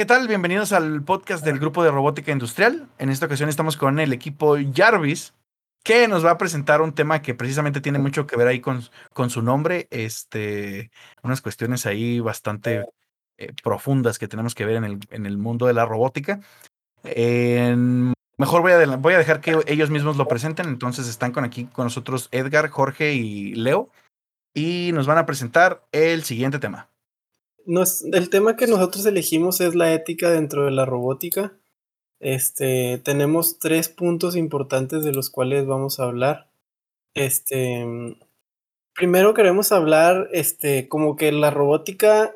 ¿Qué tal? Bienvenidos al podcast del grupo de robótica industrial. En esta ocasión estamos con el equipo Jarvis, que nos va a presentar un tema que precisamente tiene mucho que ver ahí con, con su nombre, este, unas cuestiones ahí bastante eh, profundas que tenemos que ver en el, en el mundo de la robótica. mejor voy a, voy a dejar que ellos mismos lo presenten, entonces están con aquí con nosotros Edgar, Jorge y Leo, y nos van a presentar el siguiente tema el tema que nosotros elegimos es la ética dentro de la robótica. Este, tenemos tres puntos importantes de los cuales vamos a hablar. Este, primero queremos hablar, este, como que la robótica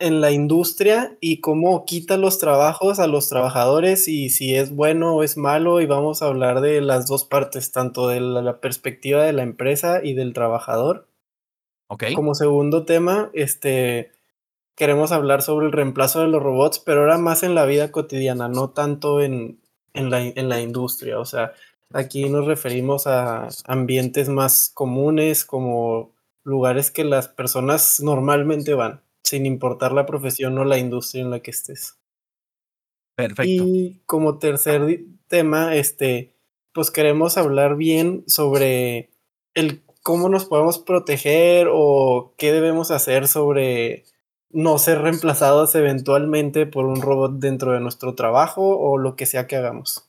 en la industria y cómo quita los trabajos a los trabajadores y si es bueno o es malo y vamos a hablar de las dos partes, tanto de la, perspectiva de la empresa y del trabajador. Ok. Como segundo tema, este, queremos hablar sobre el reemplazo de los robots, pero ahora más en la vida cotidiana, no tanto en, en, la, en la industria. O sea, aquí nos referimos a ambientes más comunes, como lugares que las personas normalmente van, sin importar la profesión o la industria en la que estés. Perfecto. Y como tercer tema, este, pues queremos hablar bien sobre el cómo nos podemos proteger o qué debemos hacer sobre no ser reemplazados eventualmente por un robot dentro de nuestro trabajo o lo que sea que hagamos.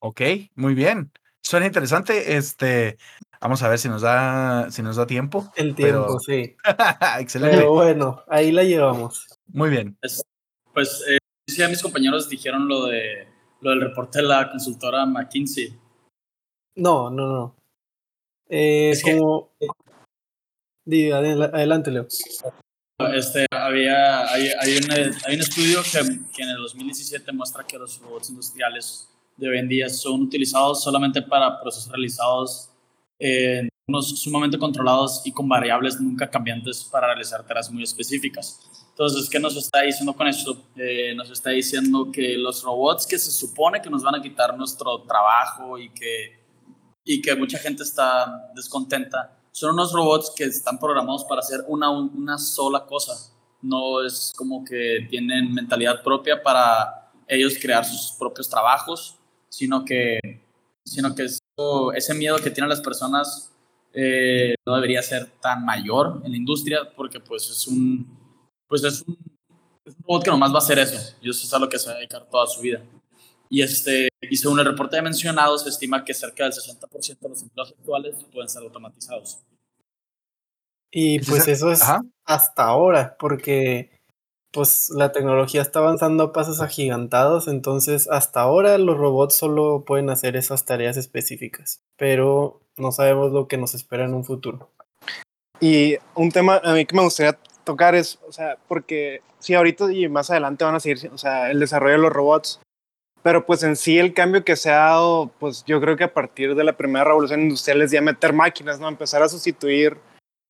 Ok, muy bien. Suena interesante. Este, vamos a ver si nos da, si nos da tiempo. El tiempo, sí. Excelente. Pero bueno, ahí la llevamos. Muy bien. Pues, eh, sí, a mis compañeros dijeron lo de lo del reporte de la consultora McKinsey. No, no, no. Eh, es como. adelante, Leo. Este, había, hay, hay, un, hay un estudio que, que, en el 2017 muestra que los robots industriales de hoy en día son utilizados solamente para procesos realizados en unos sumamente controlados y con variables nunca cambiantes para realizar tareas muy específicas. Entonces, ¿qué nos está diciendo con esto? Eh, nos está diciendo que los robots que se supone que nos van a quitar nuestro trabajo y que, y que mucha gente está descontenta, son unos robots que están programados para hacer una, una sola cosa. No es como que tienen mentalidad propia para ellos crear sus propios trabajos, sino que, sino que ese miedo que tienen las personas eh, no debería ser tan mayor en la industria porque pues es un, pues es un, es un robot que nomás va a hacer eso y eso es a lo que se va a dedicar toda su vida. Y, este, y según el reporte de mencionado, se estima que cerca del 60% de los empleos actuales pueden ser automatizados. Y pues eso es hasta ahora, porque pues la tecnología está avanzando a pasos agigantados, entonces hasta ahora los robots solo pueden hacer esas tareas específicas, pero no sabemos lo que nos espera en un futuro. Y un tema a mí que me gustaría tocar es, o sea, porque sí, ahorita y más adelante van a seguir, o sea, el desarrollo de los robots pero pues en sí el cambio que se ha dado, pues yo creo que a partir de la primera revolución industrial es ya meter máquinas, ¿no? Empezar a sustituir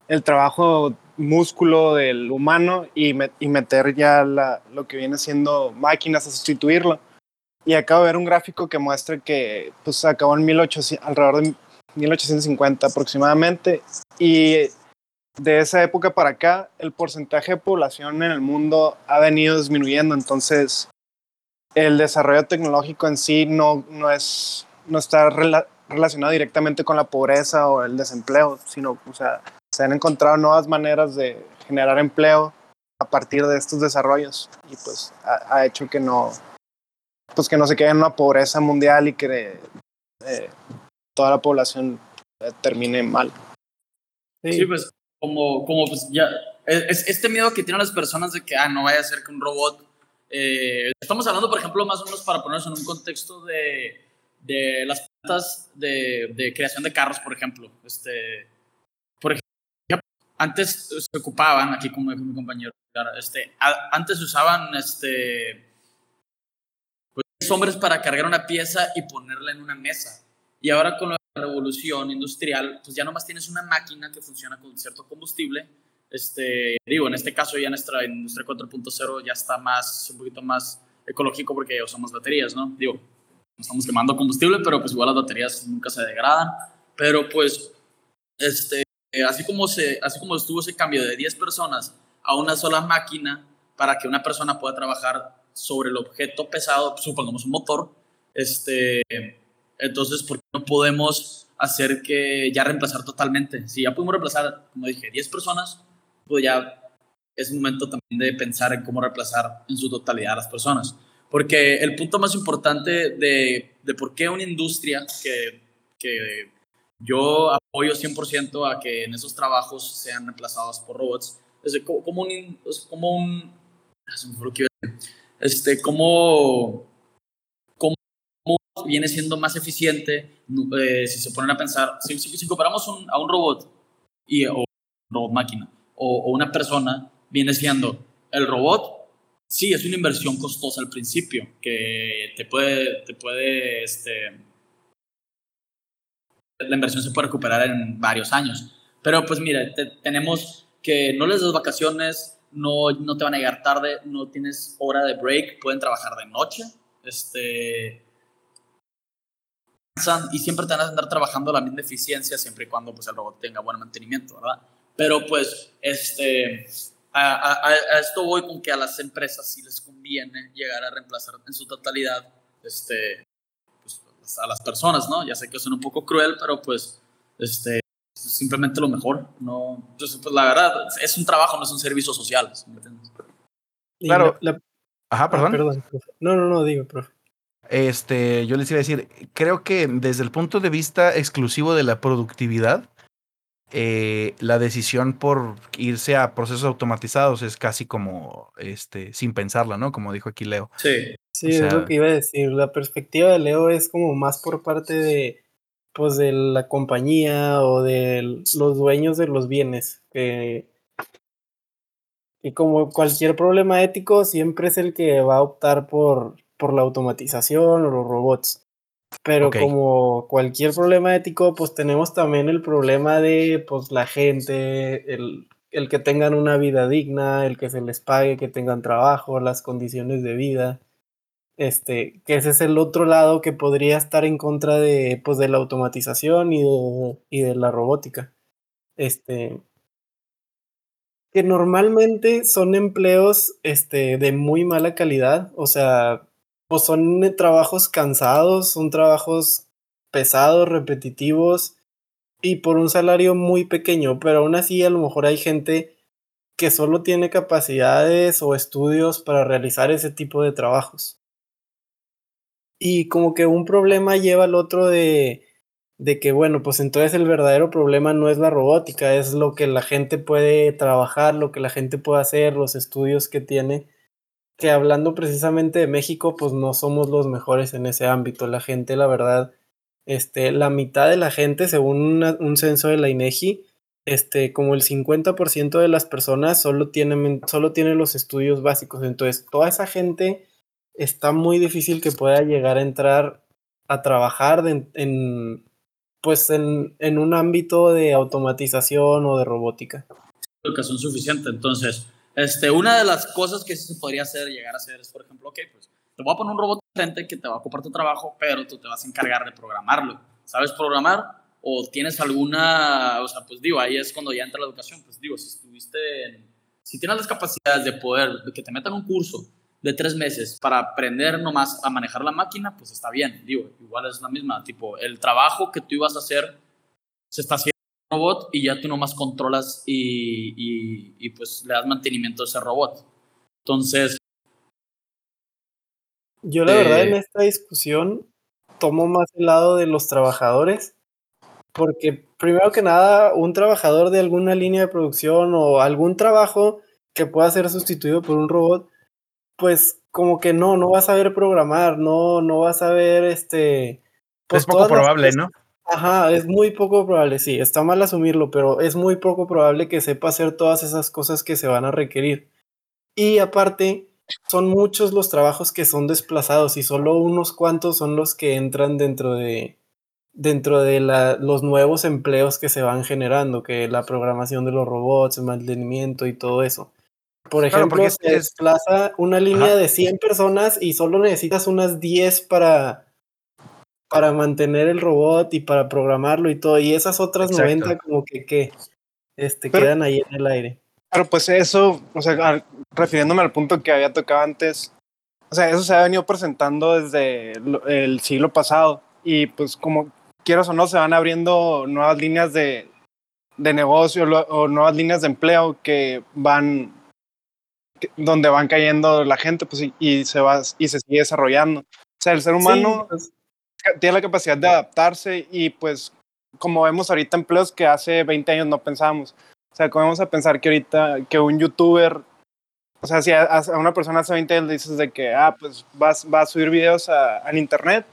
el trabajo músculo del humano y, y meter ya la, lo que viene siendo máquinas a sustituirlo. Y acabo de ver un gráfico que muestra que pues acabó en 1800, alrededor de 1850 aproximadamente y de esa época para acá el porcentaje de población en el mundo ha venido disminuyendo, entonces el desarrollo tecnológico en sí no, no, es, no está relacionado directamente con la pobreza o el desempleo, sino, o sea, se han encontrado nuevas maneras de generar empleo a partir de estos desarrollos y pues ha, hecho que no, pues que no se quede en una pobreza mundial y que eh, toda la población eh, termine mal. Sí. pues como, como pues ya, es, este miedo que tienen las personas de que, ah, no vaya a ser que un robot eh, estamos hablando, por ejemplo, más o menos para ponernos en un contexto de, de las plantas de, de, creación de carros, por ejemplo. Este, por ejemplo, antes se ocupaban, aquí como mi compañero, este, antes usaban este, pues, hombres para cargar una pieza y ponerla en una mesa. Y ahora con la revolución industrial, pues ya nomás tienes una máquina que funciona con cierto combustible. Este, digo, en este caso ya nuestra industria 4.0 ya está más, un poquito más ecológico porque usamos baterías, ¿no? Digo, estamos quemando combustible, pero pues igual las baterías nunca se degradan. Pero pues, este, así, como se, así como estuvo ese cambio de 10 personas a una sola máquina para que una persona pueda trabajar sobre el objeto pesado, supongamos un motor, este, entonces, ¿por qué no podemos hacer que ya reemplazar totalmente? Si ya podemos reemplazar, como dije, 10 personas, pues ya es momento también de pensar en cómo reemplazar en su totalidad a las personas. Porque el punto más importante de, de por qué una industria que, que yo apoyo 100% a que en esos trabajos sean reemplazados por robots. Es como un, como un, este, como, como viene siendo más eficiente eh, si se ponen a pensar, si, si, comparamos a un robot y, o robot máquina o, una persona, viene siendo el robot, sí, es una inversión costosa al principio, que te puede, te puede, este, la inversión se puede recuperar en varios años. Pero pues mira, tenemos que no les das vacaciones, no, no te van a llegar tarde, no tienes hora de break, pueden trabajar de noche, este, y siempre te van a andar trabajando a la misma eficiencia siempre y cuando pues, el robot tenga buen mantenimiento, ¿verdad? Pero pues, este, a, a, esto voy con que a las empresas sí les conviene llegar a reemplazar en su totalidad este, a las personas, ¿no? Ya sé que suena un poco cruel, pero pues, este, simplemente lo mejor, ¿no? Entonces, pues la verdad, es un trabajo, no es un servicio social, ¿me entiendes? Claro. Ajá, ah, perdón. perdón. No, no, no, digo, profe. Este, yo les iba a decir, creo que desde el punto de vista exclusivo de la productividad, eh, la decisión por irse a procesos automatizados es casi como este, sin pensarla, ¿no? Como dijo aquí Leo. Sí. Sí, es lo que iba a decir. La perspectiva de Leo es como más por parte de, pues, de la compañía o de los dueños de los bienes. Que, y como cualquier problema ético, siempre es el que va a optar por, por la automatización o los robots. Pero como cualquier problema ético, pues tenemos también el problema de pues la gente, el, el que tengan una vida digna, el que se les pague, que tengan trabajo, las condiciones de vida. Este, que ese es el otro lado que podría estar en contra de, pues, de la automatización y de, y de la robótica. Este, que normalmente son empleos este, de muy mala calidad, o sea, pues son trabajos cansados, son trabajos pesados, repetitivos y por un salario muy pequeño, pero aún así a lo mejor hay gente que solo tiene capacidades o estudios para realizar ese tipo de trabajos. Y como que un problema lleva al otro de, de que, bueno, pues entonces el verdadero problema no es la robótica, es lo que la gente puede trabajar, lo que la gente puede hacer, los estudios que tiene. Que hablando precisamente de México, pues no somos los mejores en ese ámbito. La gente, la verdad, este, la mitad de la gente, según un censo de la INEGI, este, como el 50% de las personas solo tienen, solo los estudios básicos. Entonces, toda esa gente está muy difícil que pueda llegar a entrar a trabajar en, pues en, en, un ámbito de automatización o de robótica. Educación suficiente. Entonces, este, una de las cosas que se podría hacer, llegar a hacer, es, por ejemplo, ok, pues te voy a poner un robot frente que te va a ocupar tu trabajo, pero tú te vas a encargar de programarlo. ¿Sabes programar? ¿O tienes alguna, o sea, pues digo, ahí es cuando ya entra la educación, pues digo, si estuviste, si tienes las capacidades de poder, de que te metan un curso de tres meses para aprender nomás a manejar la máquina, pues está bien. Digo, igual es la misma. Tipo, el trabajo que tú ibas a hacer se está haciendo en robot y ya tú nomás controlas y, y, pues le das mantenimiento a ese robot. Entonces. Yo, la verdad, en eh, esta discusión tomo más el lado de los trabajadores. Porque, primero que nada, un trabajador de alguna línea de producción o algún trabajo que pueda ser sustituido por un robot pues como que no, no vas a ver programar, no, no vas a ver este... Pues, es poco probable, ¿no? Ajá, es muy poco probable, sí, está mal asumirlo, pero es muy poco probable que sepa hacer todas esas cosas que se van a requerir. Y aparte, son muchos los trabajos que son desplazados y solo unos cuantos son los que entran dentro de, dentro de la, los nuevos empleos que se van generando, que la programación de los robots, el mantenimiento y todo eso. Por Claro, ejemplo, es- se es- desplaza una línea Ajá. de 100 personas y solo necesitas unas 10 para, para mantener el robot y para programarlo y todo. Y esas otras Exacto. 90 como que, que este, Pero- quedan ahí en el aire. Pero pues eso, o sea, al- refiriéndome al punto que había tocado antes, o sea, eso se ha venido presentando desde el siglo pasado y pues como quieras o no, se van abriendo nuevas líneas de, de negocio lo- o nuevas líneas de empleo que van, que- donde van cayendo la gente pues, y, y se va y se sigue desarrollando. O sea, el ser humano Sí, pues, tiene la capacidad de adaptarse y pues como vemos ahorita empleos que hace 20 años no pensábamos. O sea, ¿cómo vamos a pensar que ahorita que un youtuber, o sea, si a, a una persona hace 20 años le dices de que, ah, pues vas, va a subir videos a- al internet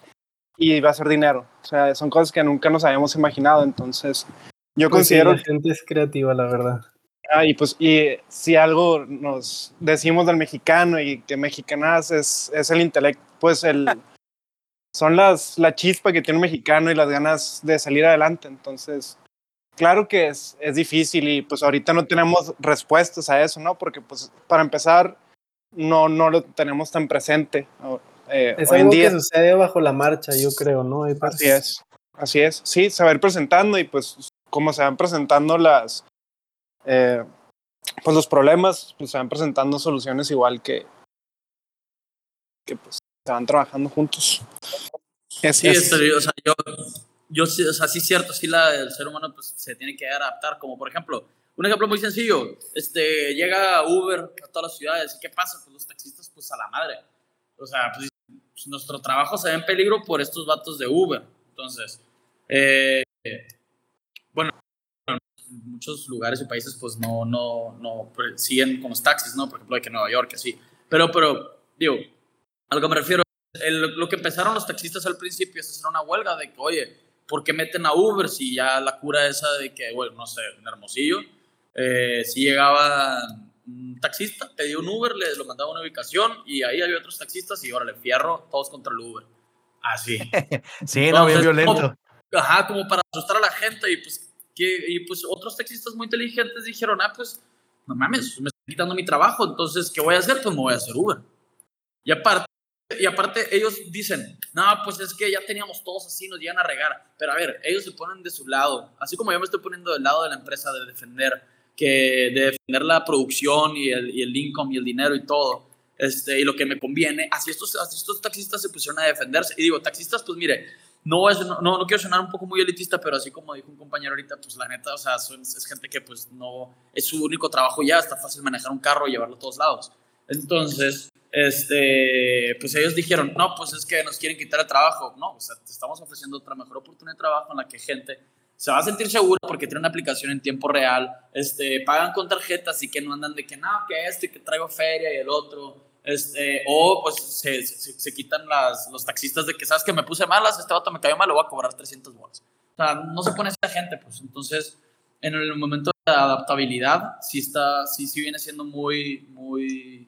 y va a hacer dinero. O sea, son cosas que nunca nos habíamos imaginado. Entonces, yo pues sí, considero la gente es creativa, la verdad. Ah, y pues, y si algo nos decimos del mexicano y que mexicanas es, es el intelecto, pues el, son las, la chispa que tiene un mexicano y las ganas de salir adelante. Entonces, claro que es, es difícil y pues ahorita no tenemos respuestas a eso, ¿no? Porque pues para empezar, no, no lo tenemos tan presente eh, Es hoy en algo día. que sucede bajo la marcha, yo creo, ¿no? Así es, así es. Sí, se va a ir presentando y pues como se van presentando las, eh, pues los problemas, pues se van presentando soluciones igual que, que pues se van trabajando juntos. Es, Sí, es- estoy- o sea, yo, yo o sea, sí es cierto, sí la, el ser humano pues, se tiene que adaptar, como por ejemplo, un ejemplo muy sencillo, este, llega Uber a todas las ciudades, ¿y qué pasa? Pues los taxistas, pues a la madre. O sea, pues, pues, nuestro trabajo se ve en peligro por estos vatos de Uber. Entonces, eh, bueno, en muchos lugares y países pues no, no, no siguen con los taxis, ¿no? Por ejemplo, de que Nueva York, así. Pero, pero, digo, a lo que me refiero el- lo que empezaron los taxistas al principio es hacer una huelga de que, oye, ¿por qué meten a Uber si ya la cura esa de que, bueno, no sé, en Hermosillo, eh, si llegaba un taxista, pedía un Uber, le lo mandaba a una ubicación y ahí había otros taxistas y ahora le fierro todos contra el Uber. Así. Sí, no, bien Entonces, violento. Ajá, como para asustar a la gente y pues, que, y pues otros taxistas muy inteligentes dijeron, ah, pues, no mames, me están quitando mi trabajo, entonces, ¿qué voy a hacer? Pues me voy a hacer Uber. Y aparte, y aparte ellos dicen, no, pues es que ya teníamos todos así, nos llegan a regar. Pero a ver, ellos se ponen de su lado, así como yo me estoy poniendo del lado de la empresa de defender, que de defender la producción y el, y el income y el dinero y todo, este, y lo que me conviene, así estos, así estos taxistas se pusieron a defenderse. Y digo, taxistas, pues mire, no, es, no, no quiero sonar un poco muy elitista, pero así como dijo un compañero ahorita, pues la neta, o sea, son, es gente que pues no, es su único trabajo ya, está fácil manejar un carro y llevarlo a todos lados. Entonces, este, pues ellos dijeron, no, pues es que nos quieren quitar el trabajo. No, o sea, te estamos ofreciendo otra mejor oportunidad de trabajo en la que gente se va a sentir segura porque tiene una aplicación en tiempo real, este, pagan con tarjetas y que no andan de que no, que este, que traigo feria y el otro. Este, o pues se, se, se quitan las, los taxistas de que sabes que me puse malas, este vato me cayó mal, le voy a cobrar 300 bolas. O sea, no se pone esa gente, pues entonces en el momento de adaptabilidad sí está, sí, sí viene siendo muy, muy,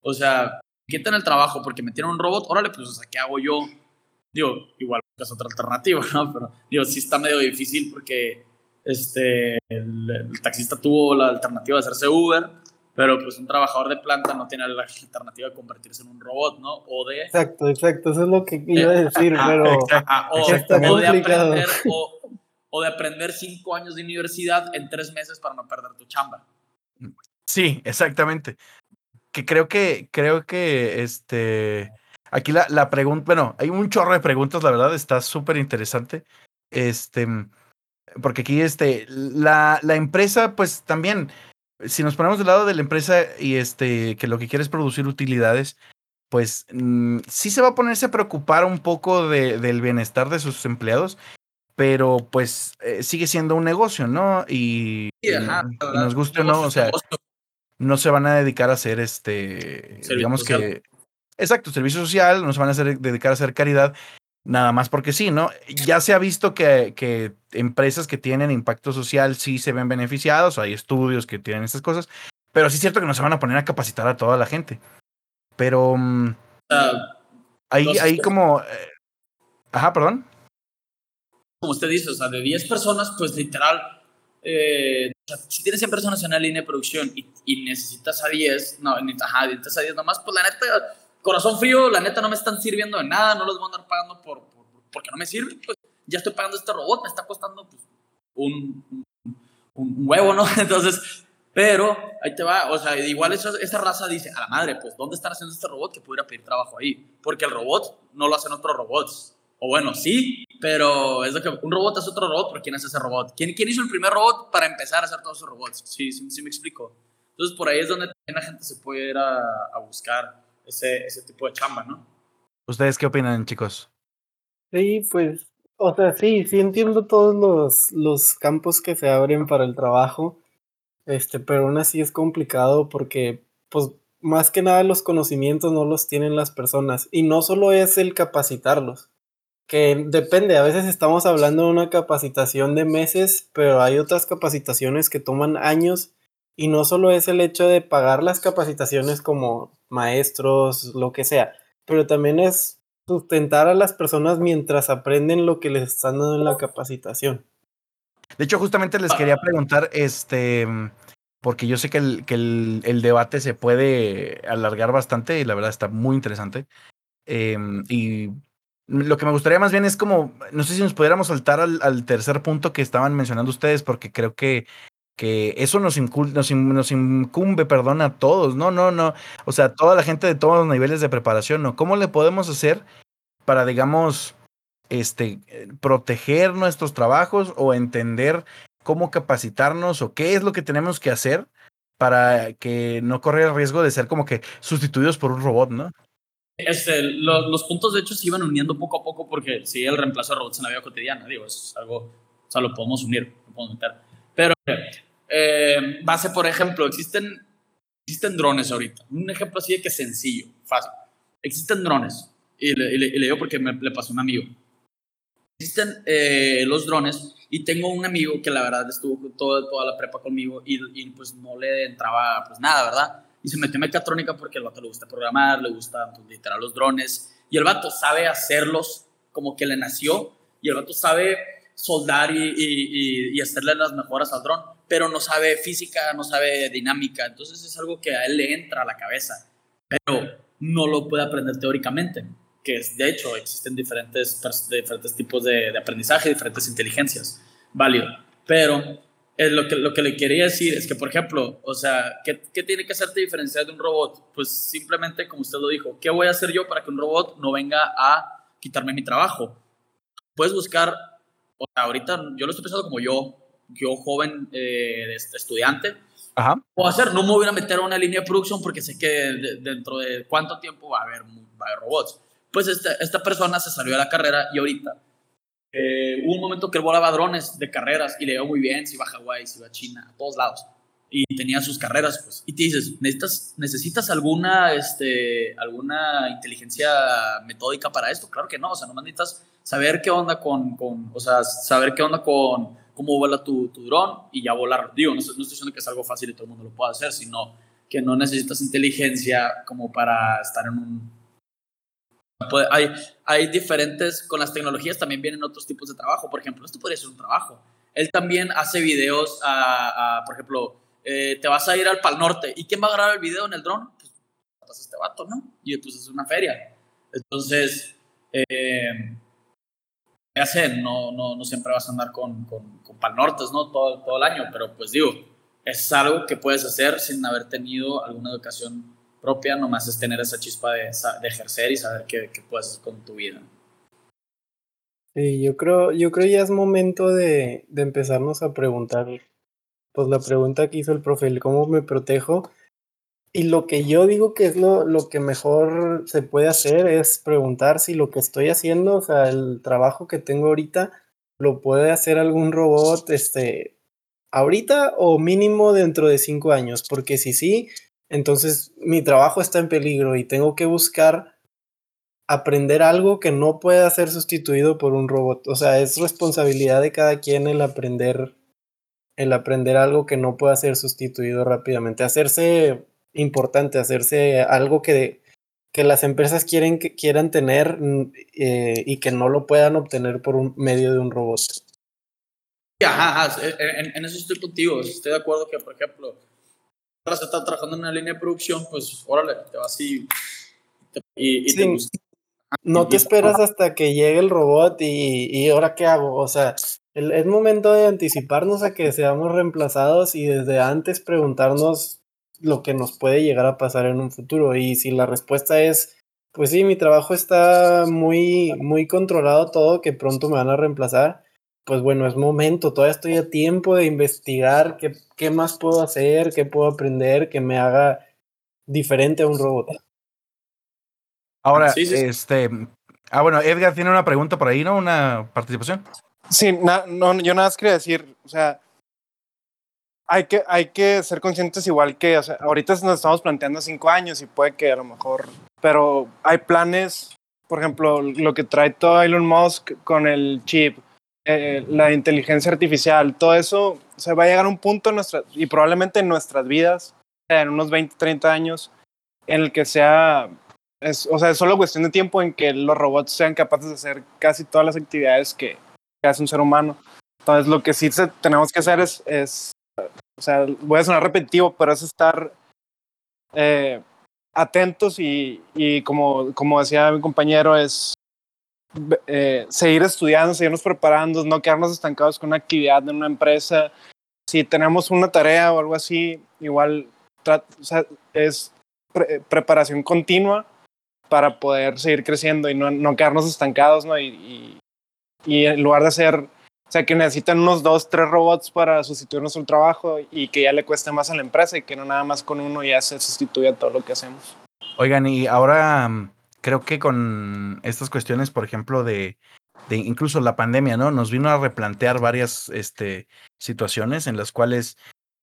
o sea, quitan el trabajo porque metieron un robot, órale, pues, o sea, ¿qué hago yo? Digo, igual es otra alternativa, ¿no? Pero, digo, sí está medio difícil porque este, el, el taxista tuvo la alternativa de hacerse Uber, pero pues un trabajador de planta no tiene la alternativa de convertirse en un robot, ¿no? O de... Exacto, exacto, eso es lo que iba a decir, pero Ajá, o, o de aprender, o, o de aprender cinco años de universidad en tres meses para no perder tu chamba. Sí, exactamente. Que creo que, creo que este. Aquí la, la pregunta, bueno, hay un chorro de preguntas, la verdad, está súper interesante. Este, porque aquí, este, la, la empresa, pues también, si nos ponemos del lado de la empresa y este, que lo que quiere es producir utilidades, pues mm, sí se va a ponerse a preocupar un poco de, del bienestar de sus empleados, pero pues eh, sigue siendo un negocio, ¿no? Y, Sí, ajá, y la verdad, nos guste o no, o sea, negocio. No se van a dedicar a hacer este, Servicio digamos social. que, exacto, servicio social, no se van a hacer, dedicar a hacer caridad, nada más porque sí, ¿no? Ya se ha visto que, que empresas que tienen impacto social sí se ven beneficiados, hay estudios que tienen estas cosas, pero sí es cierto que no se van a poner a capacitar a toda la gente. Pero mm, ahí, ahí como... eh, ajá, perdón. como usted dice, o sea, de 10 personas, pues literal, eh, si tienes 100 personas en una línea de producción y, y necesitas a 10, no, ajá, necesitas a 10 nomás, pues la neta, corazón frío, la neta no me están sirviendo de nada, no los voy a andar pagando por, por- porque no me sirve, pues ya estoy pagando este robot, me está costando pues, un, un, un huevo, ¿no? Entonces, pero ahí te va, o sea, igual eso, esa raza dice, a la madre, pues, ¿dónde están haciendo este robot que pudiera pedir trabajo ahí? Porque el robot no lo hacen otros robots. O bueno, sí, pero es lo que un robot es otro robot, pero ¿quién es ese robot? ¿Quién, quién hizo el primer robot para empezar a hacer todos esos robots? Sí, sí, sí me explico. Entonces, por ahí es donde también la gente se puede ir a, a buscar ese, ese tipo de chamba, ¿no? ¿Ustedes qué opinan, chicos? Sí, pues, o sea, sí, sí entiendo todos los, los campos que se abren para el trabajo, este, pero aún así es complicado porque, pues, más que nada los conocimientos no los tienen las personas y no solo es el capacitarlos, que depende, a veces estamos hablando de una capacitación de meses, pero hay otras capacitaciones que toman años y no solo es el hecho de pagar las capacitaciones como maestros, lo que sea, pero también es sustentar a las personas mientras aprenden lo que les están dando en la capacitación. De hecho, justamente les quería preguntar, este, porque yo sé que el, que el, debate se puede alargar bastante y la verdad está muy interesante. Eh, y lo que me gustaría más bien es como, no sé si nos pudiéramos saltar al, tercer punto que estaban mencionando ustedes, porque creo que, que eso nos, incumbe, perdón, a todos, no, no, no, o sea, toda la gente de todos los niveles de preparación, ¿no? ¿Cómo le podemos hacer para, digamos, este, proteger nuestros trabajos o entender cómo capacitarnos o qué es lo que tenemos que hacer para que no correr el riesgo de ser como que sustituidos por un robot, ¿no? Este, lo- los puntos de hecho se iban uniendo poco a poco porque sí, el reemplazo de robots en la vida cotidiana, digo, eso es algo, o sea, lo podemos unir, lo podemos meter. Pero, eh, base, por ejemplo, existen, existen drones ahorita. Un ejemplo así de que sencillo, fácil. Existen drones, y le, y le- y le digo porque me, le pasó a un amigo. Existen eh, los drones y tengo un amigo que la verdad estuvo todo, toda la prepa conmigo y, y pues no le entraba pues nada, ¿verdad? Y se metió en mecatrónica porque el vato le gusta programar, le gusta pues, literal los drones, y el vato sabe hacerlos como que le nació, y el vato sabe soldar y, y, y, hacerle las mejoras al dron, pero no sabe física, no sabe dinámica, entonces es algo que a él le entra a la cabeza, pero no lo puede aprender teóricamente, que es, de hecho existen diferentes, diferentes tipos de, de aprendizaje, diferentes inteligencias, válido, pero eh, lo, que, lo que le quería decir es que, por ejemplo, o sea, ¿qué, ¿qué tiene que hacerte diferenciar de un robot? Pues simplemente, como usted lo dijo, ¿qué voy a hacer yo para que un robot no venga a quitarme mi trabajo? Puedes buscar, o sea, ahorita yo lo estoy pensando como yo, yo joven eh, estudiante, Ajá. puedo hacer, no me voy a meter a una línea de producción porque sé que de- dentro de cuánto tiempo va a haber, va a haber robots. Pues esta, esta persona se salió de la carrera y ahorita eh, hubo un momento que él volaba drones de carreras y le iba muy bien, se iba a Hawái, se iba a China, a todos lados. Y tenía sus carreras, pues. Y te dices, ¿necesitas, necesitas alguna, este, alguna inteligencia metódica para esto? Claro que no, o sea, nomás necesitas saber qué onda con, con o sea, saber qué onda con cómo vuela tu, tu dron y ya volar. Digo, no, no estoy diciendo que es algo fácil y todo el mundo lo pueda hacer, sino que no necesitas inteligencia como para estar en un, Puede- hay, hay diferentes, con las tecnologías también vienen otros tipos de trabajo. Por ejemplo, esto podría ser un trabajo. Él también hace videos, a, a, por ejemplo, eh, te vas a ir al Pal Norte. ¿Y quién va a grabar el video en el dron? Pues a este vato, ¿no? Y pues es una feria. Entonces, eh. No, no, no siempre vas a andar con, con, con Pal Nortes, ¿no? Todo, todo el año, pero pues digo, es algo que puedes hacer sin haber tenido alguna educación propia, nomás es tener esa chispa de, de ejercer y saber qué, qué puedes hacer con tu vida. Sí, yo creo, yo creo ya es momento de, de empezarnos a preguntar, pues la pregunta que hizo el profe, cómo me protejo. Y lo que yo digo que es lo, lo que mejor se puede hacer es preguntar si lo que estoy haciendo, o sea, el trabajo que tengo ahorita, lo puede hacer algún robot, este, ahorita o mínimo dentro de cinco años, porque si sí, entonces mi trabajo está en peligro y tengo que buscar aprender algo que no pueda ser sustituido por un robot. O sea, es responsabilidad de cada quien el aprender, el aprender algo que no pueda ser sustituido rápidamente. Hacerse importante, hacerse algo que, que las empresas quieren quieran tener mm, eh, y que no lo puedan obtener por un medio de un robot. Ajá, ajá, en, en, eso estoy contigo. Estoy de acuerdo que, por ejemplo, si estás trabajando en una línea de producción, pues órale, te vas y, y, y te gusta. No te esperas hasta que llegue el robot y, y ahora qué hago. O sea, el, es momento de anticiparnos a que seamos reemplazados y desde antes preguntarnos lo que nos puede llegar a pasar en un futuro. Y si la respuesta es, pues sí, mi trabajo está muy, muy controlado todo, que pronto me van a reemplazar, pues bueno, es momento, todavía estoy a tiempo de investigar qué, qué más puedo hacer, qué puedo aprender que me haga diferente a un robot. Ahora, este. Ah, bueno, Edgar tiene una pregunta por ahí, ¿no? Una participación. Sí, no, yo nada más quería decir, o sea, hay que, hay que ser conscientes igual que, o sea, ahorita nos estamos planteando cinco años y puede que a lo mejor, pero hay planes, por ejemplo, lo que trae todo Elon Musk con el chip, eh, la inteligencia artificial, todo eso, se va a llegar a un punto en nuestra, y probablemente en nuestras vidas, en unos 20, 30 años, en el que sea es, o sea, es solo cuestión de tiempo en que los robots sean capaces de hacer casi todas las actividades que, que hace un ser humano. Entonces, lo que sí tenemos que hacer es, es, o sea, voy a sonar repetitivo, pero es estar eh, atentos y, y, como, como decía mi compañero, es eh, seguir estudiando, seguirnos preparando, no quedarnos estancados con una actividad en una empresa. Si tenemos una tarea o algo así, igual o es preparación continua para poder seguir creciendo y no, no quedarnos estancados, ¿no? Y, y, en lugar de hacer, o sea, que necesitan unos dos, tres robots para sustituir nuestro trabajo y que ya le cueste más a la empresa y que no nada más con uno ya se sustituya todo lo que hacemos. Oigan, y ahora creo que con estas cuestiones, por ejemplo, de, de incluso la pandemia, ¿no? Nos vino a replantear varias este, situaciones en las cuales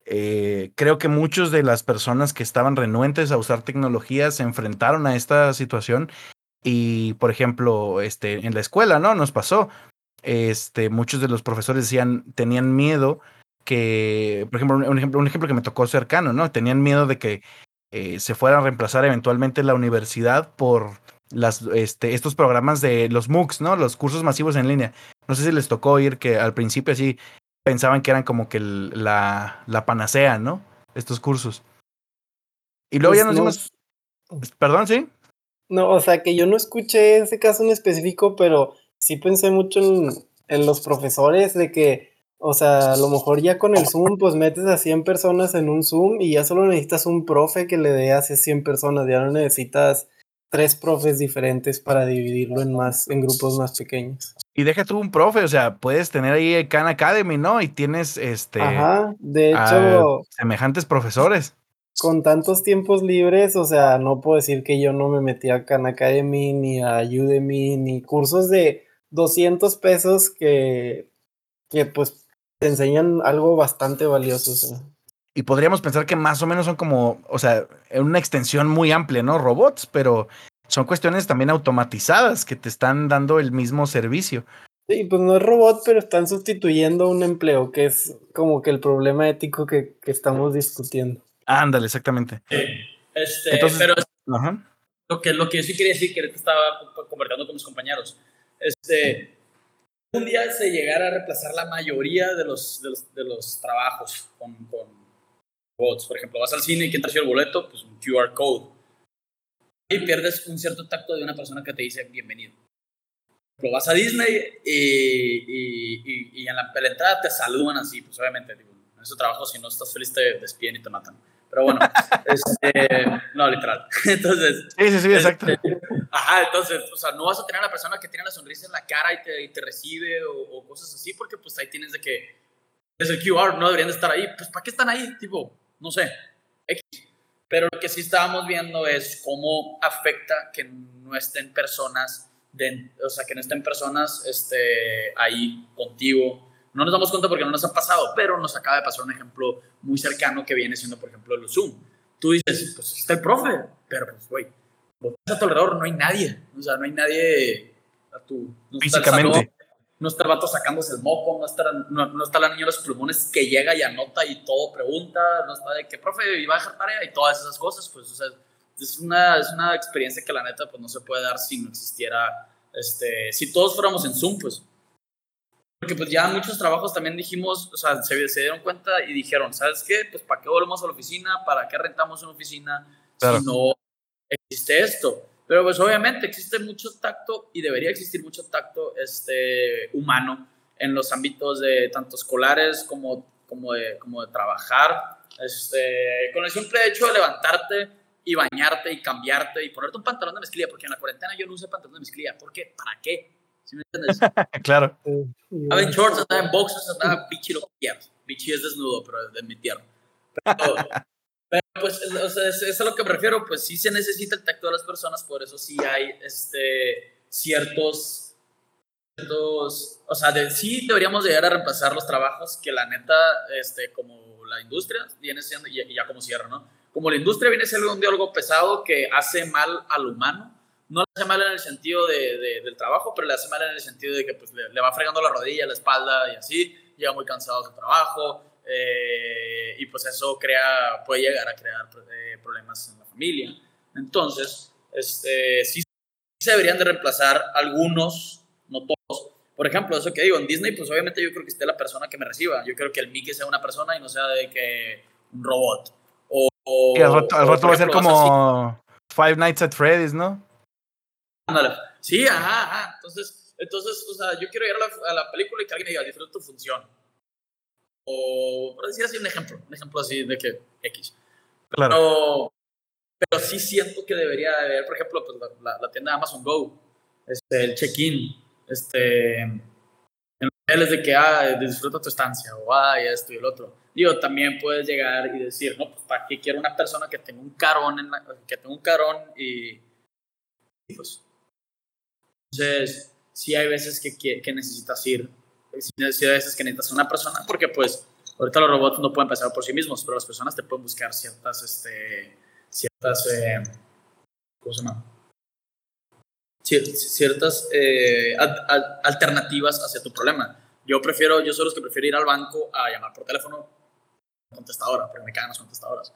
eh, creo que muchos de las personas que estaban renuentes a usar tecnología se enfrentaron a esta situación y, por ejemplo, este, en la escuela, ¿no? Nos pasó. Este, muchos de los profesores decían, tenían miedo que, por ejemplo, un ejemplo, un ejemplo que me tocó cercano, ¿no? Tenían miedo de que eh, se fuera a reemplazar eventualmente la universidad por las, este, estos programas de los MOOCs, ¿no? Los cursos masivos en línea. No sé si les tocó oír que al principio así pensaban que eran como que la, la panacea, ¿no? Estos cursos. Y luego ya pues nos dimos... Perdón, ¿sí? No, o sea, que yo no escuché ese caso en específico, pero sí pensé mucho en, en los profesores de que, o sea, a lo mejor ya con el Zoom, pues metes a 100 personas en un Zoom y ya solo necesitas un profe que le dé a 100 personas, ya no necesitas tres profes diferentes para dividirlo en más, en grupos más pequeños. Y deja tú un profe, o sea, puedes tener ahí Khan Academy, ¿no? Y tienes este. Ajá, de hecho. semejantes profesores. Con tantos tiempos libres, o sea, no puedo decir que yo no me metí a Khan Academy, ni a Udemy, ni cursos de 200 pesos que, que pues te enseñan algo bastante valioso. Y podríamos pensar que más o menos son como, o sea, una extensión muy amplia, ¿no? Robots, pero son cuestiones también automatizadas que te están dando el mismo servicio. Sí, pues no es robot, pero están sustituyendo un empleo, que es como que el problema ético que, que estamos discutiendo. Ándale, exactamente. Este, pero Lo, que, lo que yo sí quería decir, que ahorita estaba conversando con mis compañeros, este, un día se llegara a reemplazar la mayoría de los, de los, de los trabajos con, con robots. Por ejemplo, vas al cine y ¿quién te el boleto? Pues un QR code y pierdes un cierto tacto de una persona que te dice bienvenido. Lo vas a Disney y, y, en, la, entrada te saludan así, pues obviamente, digo, en ese trabajo si no estás feliz te despiden y te matan. Pero bueno, este, no, literal. Entonces. Sí, sí, sí, exacto. Este, ajá, entonces, o sea, no vas a tener a la persona que tiene la sonrisa en la cara y te, y te recibe o, o, cosas así, porque pues ahí tienes de que es el QR, no deberían de estar ahí. Pues, ¿para qué están ahí? Tipo, no sé. X. Pero lo que sí estábamos viendo es cómo afecta que no estén personas, de, o sea, que no estén personas este, ahí contigo. No nos damos cuenta porque no nos ha pasado, pero nos acaba de pasar un ejemplo muy cercano que viene siendo, por ejemplo, el Zoom. Tú dices, pues está el profe, pero pues, güey, a tu alrededor no hay nadie, o sea, no hay nadie a tu... No Físicamente. No está el vato sacándose el moco, no está, no, no está la niña de los plumones que llega y anota y todo pregunta, no está de que, profe, iba a dejar tarea y todas esas cosas, pues, o sea, es una, es una experiencia que la neta, pues, no se puede dar si no existiera, este, si todos fuéramos en Zoom, pues. Porque pues ya muchos trabajos también dijimos, o sea, se, se dieron cuenta y dijeron, ¿sabes qué? Pues, ¿para qué volvemos a la oficina? ¿Para qué rentamos una oficina Claro. si no existe esto? Pero pues obviamente existe mucho tacto y debería existir mucho tacto este, humano en los ámbitos de tanto escolares como, como, de, como de trabajar. Este, con el simple hecho de levantarte y bañarte y cambiarte y ponerte un pantalón de mezclilla, porque en la cuarentena yo no usé pantalón de mezclilla. ¿Por qué? ¿Para qué? ¿Sí me entiendes? claro. Andaba en shorts, andaba en boxers, andaba bichi lo que quieras. Bichi es desnudo, pero de mi tierra. Pero, pero, pues, es- o sea, es, es a lo que me refiero, pues sí se necesita el tacto de las personas, por eso sí hay este, ciertos, ciertos, o sea, de, sí deberíamos llegar a reemplazar los trabajos que la neta, este, como la industria viene siendo, y y ya como cierra, ¿no? Como la industria viene siendo un diálogo pesado que hace mal al humano, no le hace mal en el sentido de, de- del trabajo, pero le hace mal en el sentido de que pues, le, le va fregando la rodilla, la espalda y así, llega muy cansado de su trabajo, eh, y pues eso crea, puede llegar a crear eh, problemas en la familia. Entonces, este, sí se deberían de reemplazar algunos, no todos. Por ejemplo, eso que digo, en Disney, pues obviamente yo creo que esté la persona que me reciba. Yo creo que el Mickey sea una persona y no sea de que un robot. O, o- Y al rato, rato va a ser vas así, como Five Nights at Freddy's, ¿no? Ándale. Sí, ajá, ajá. Entonces, entonces, o sea, yo quiero ir a la, a la película y que alguien diga, disfruta tu función. O, por decir así, un ejemplo, un ejemplo así de que X. Claro. Pero, pero sí siento que debería de haber, por ejemplo, pues, la, la- la tienda Amazon Go, este, el check-in, este, en los de que, ah, disfruta tu estancia, o, ah, esto y el otro. Digo, también puedes llegar y decir, no, pues, ¿para qué quiero una persona que tenga un carón, en la- que tenga un carón y, y, pues, entonces, sí hay veces que, que, que necesitas ir, veces que necesitas una persona, porque pues ahorita los robots no pueden pensar por sí mismos, pero las personas te pueden buscar ciertas, este, ciertas, eh, ¿cómo se llama? Cier- ciertas eh, al- al- alternativas hacia tu problema. Yo prefiero, yo soy los que prefiero ir al banco a llamar por teléfono contestadora, porque me cagan las contestadoras.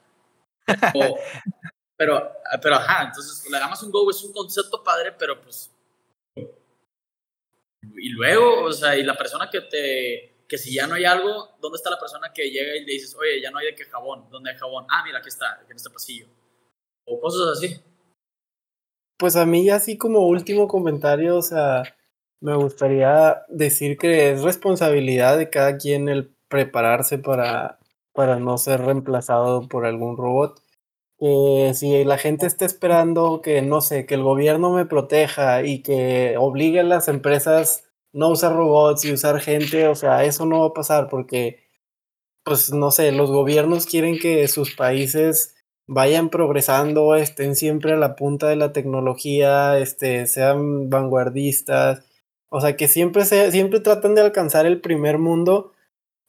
O- pero, pero ajá, entonces la Amazon Go es un concepto padre, pero pues y luego, o sea, y la persona que te, que si ya no hay algo, ¿dónde está la persona que llega y le dices, oye, ya no hay de qué jabón? ¿Dónde hay jabón? Ah, mira, aquí está, en este pasillo. O cosas así. Pues a mí así como último comentario, o sea, me gustaría decir que es responsabilidad de cada quien el prepararse para, para no ser reemplazado por algún robot. Que si la gente está esperando que, no sé, que el gobierno me proteja y que obligue a las empresas no usar robots y usar gente, o sea, eso no va a pasar porque, pues, no sé, los gobiernos quieren que sus países vayan progresando, estén siempre a la punta de la tecnología, este, sean vanguardistas, o sea, que siempre, se, siempre tratan de alcanzar el primer mundo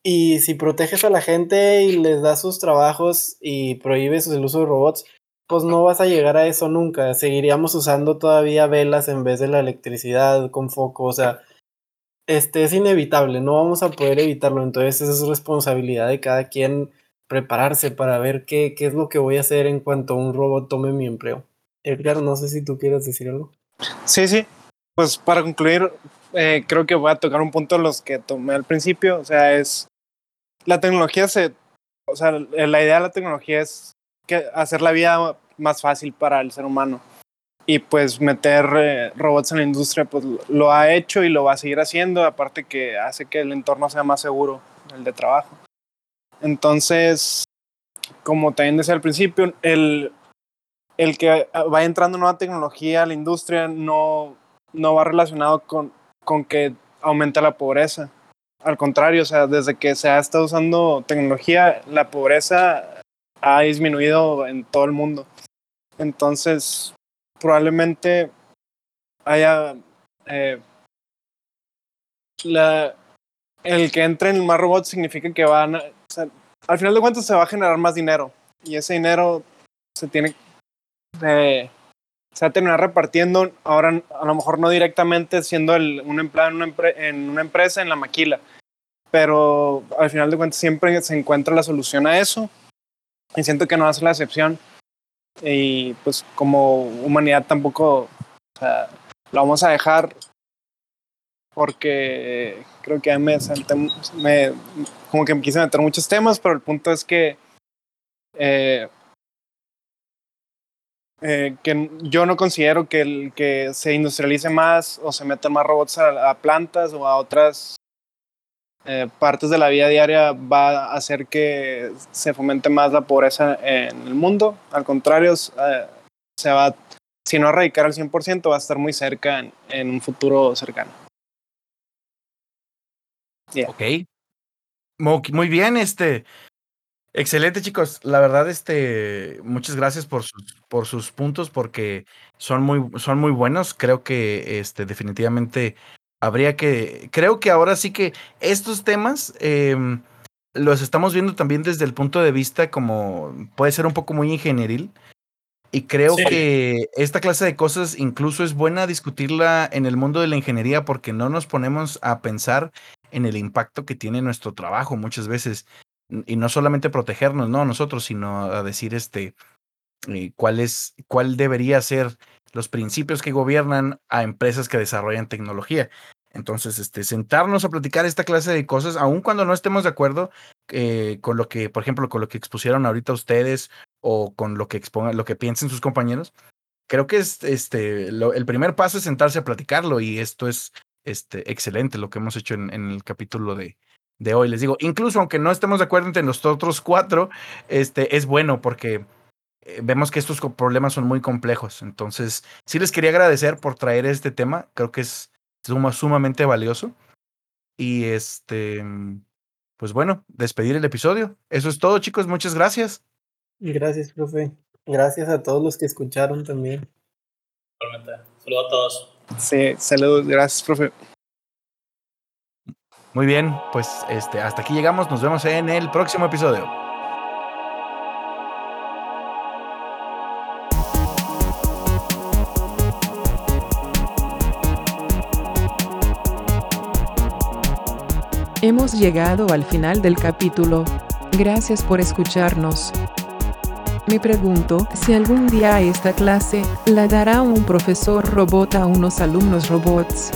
y si proteges a la gente y les das sus trabajos y prohíbes el uso de robots, pues no vas a llegar a eso nunca, seguiríamos usando todavía velas en vez de la electricidad con foco, o sea, este es inevitable, no vamos a poder evitarlo, entonces es responsabilidad de cada quien prepararse para ver qué, qué es lo que voy a hacer en cuanto un robot tome mi empleo. Edgar, no sé si tú quieres decir algo. Sí, sí. Pues para concluir, eh, creo que voy a tocar un punto de los que tomé al principio. O sea, es. La tecnología se. O sea, la idea de la tecnología es que hacer la vida más fácil para el ser humano. Y pues meter eh, robots en la industria, pues lo ha hecho y lo va a seguir haciendo. Aparte que hace que el entorno sea más seguro, el de trabajo. Entonces, como también decía al principio, el, el que va entrando nueva tecnología a la industria no, no va relacionado con, con que aumenta la pobreza. Al contrario, o sea, desde que se ha estado usando tecnología, la pobreza ha disminuido en todo el mundo. Entonces, probablemente haya eh, la, el que entren más robots significa que van a, o sea, al final de cuentas se va a generar más dinero y ese dinero se tiene de se va a terminar repartiendo, ahora a lo mejor no directamente siendo el, un empleado en una, en una empresa, en la maquila, pero al final de cuentas siempre se encuentra la solución a eso y siento que no ser la excepción. Y pues como humanidad tampoco o sea, lo vamos a dejar porque creo que me, me, como que me quise meter muchos temas, pero el punto es que eh, eh, que yo no considero que, el, que se industrialice más o se metan más robots a, plantas o a otras eh, partes de la vida diaria va a hacer que se fomente más la pobreza en el mundo. Al contrario, eh, se va, si no erradicar al 100%, va a estar muy cerca en, un futuro cercano. Ok. Muy bien, este. Excelente, chicos. La verdad, este, muchas gracias por sus, por sus puntos, porque son muy, son muy buenos. Creo que este, definitivamente habría que. Creo que ahora sí que estos temas em, los estamos viendo también desde el punto de vista como puede ser un poco muy ingenieril. Y creo que esta clase de cosas incluso es buena discutirla en el mundo de la ingeniería porque no nos ponemos a pensar en el impacto que tiene nuestro trabajo muchas veces y no solamente protegernos, no nosotros, sino a decir este eh, cuál es, cuál debería ser los principios que gobiernan a empresas que desarrollan tecnología. Entonces, este, sentarnos a platicar esta clase de cosas, aun cuando no estemos de acuerdo eh, con lo que, por ejemplo, con lo que expusieron ahorita ustedes o con lo que expongan, lo que piensen sus compañeros, creo que es este, el primer paso es sentarse a platicarlo y esto es este, excelente lo que hemos hecho en el capítulo de, de hoy. Les digo, incluso aunque no estemos de acuerdo entre nosotros cuatro, este, es bueno porque eh, vemos que estos problemas son muy complejos. Entonces, sí les quería agradecer por traer este tema. Creo que es sumamente valioso. Y este, pues bueno, despedir el episodio. Eso es todo, chicos. Muchas gracias. Gracias, profe. Gracias a todos los que escucharon también. Saludos a todos. Sí, saludos. Gracias, profe. Muy bien, pues este, hasta aquí llegamos. Nos vemos en el próximo episodio. Hemos llegado al final del capítulo. Gracias por escucharnos. Me pregunto si algún día esta clase la dará un profesor robot a unos alumnos robots.